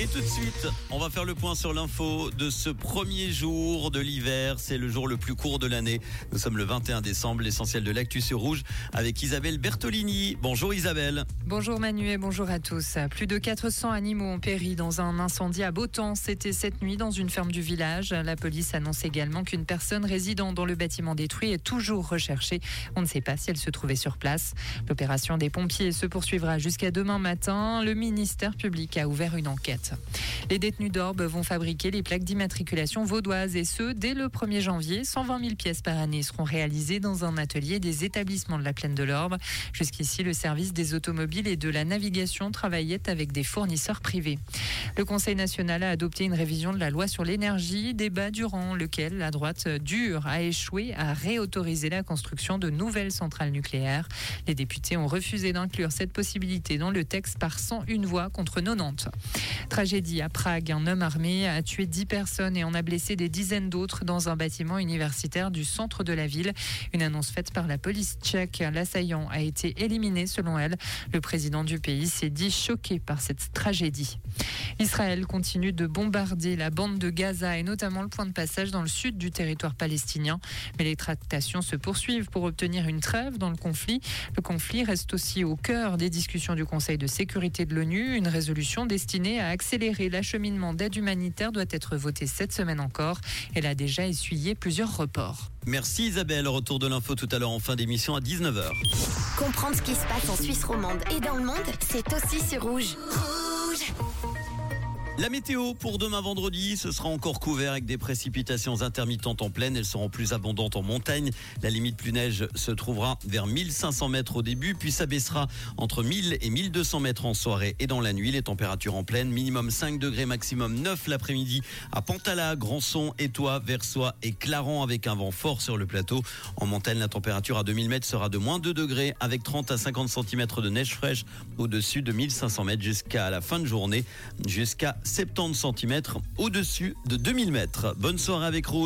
Et tout de suite, on va faire le point sur l'info de ce premier jour de l'hiver. C'est le jour le plus court de l'année. Nous sommes le 21 décembre, l'essentiel de l'actu sur rouge avec Isabelle Bertolini. Bonjour Isabelle. Bonjour Manu et bonjour à tous. Plus de 400 animaux ont péri dans un incendie à Beautemps. C'était cette nuit dans une ferme du village. La police annonce également qu'une personne résidant dans le bâtiment détruit est toujours recherchée. On ne sait pas si elle se trouvait sur place. L'opération des pompiers se poursuivra jusqu'à demain matin. Le ministère public a ouvert une enquête. Les détenus d'Orbe vont fabriquer les plaques d'immatriculation vaudoises et ce, dès le 1er janvier. 120 000 pièces par année seront réalisées dans un atelier des établissements de la plaine de l'Orbe. Jusqu'ici, le service des automobiles et de la navigation travaillait avec des fournisseurs privés. Le Conseil national a adopté une révision de la loi sur l'énergie, débat durant lequel la droite dure a échoué à réautoriser la construction de nouvelles centrales nucléaires. Les députés ont refusé d'inclure cette possibilité dans le texte par 101 voix contre 90. Tragédie à Prague. Un homme armé a tué 10 personnes et en a blessé des dizaines d'autres dans un bâtiment universitaire du centre de la ville. Une annonce faite par la police tchèque. L'assaillant a été éliminé selon elle. Le président du pays s'est dit choqué par cette tragédie. Israël continue de bombarder la bande de Gaza et notamment le point de passage dans le sud du territoire palestinien. Mais les tractations se poursuivent pour obtenir une trêve dans le conflit. Le conflit reste aussi au cœur des discussions du Conseil de sécurité de l'ONU. Une résolution destinée à accélérer l'acheminement d'aide humanitaire doit être votée cette semaine encore. Elle a déjà essuyé plusieurs reports. Merci Isabelle. Retour de l'info tout à l'heure en fin d'émission à 19h. Comprendre ce qui se passe en Suisse romande et dans le monde, c'est aussi sur Rouge. Rouge la météo pour demain vendredi, ce sera encore couvert avec des précipitations intermittentes en plaine. Elles seront plus abondantes en montagne. La limite plus neige se trouvera vers 1500 mètres au début, puis ça baissera entre 1000 et 1200 mètres en soirée et dans la nuit. Les températures en plaine, minimum 5 degrés, maximum 9 l'après-midi à Pantala, Grandson, Étoile, Versoix et Clarence avec un vent fort sur le plateau. En montagne, la température à 2000 mètres sera de moins 2 degrés avec 30 à 50 cm de neige fraîche au-dessus de 1500 mètres jusqu'à la fin de journée, jusqu'à 70 cm au-dessus de 2000 mètres. Bonne soirée avec Rouge.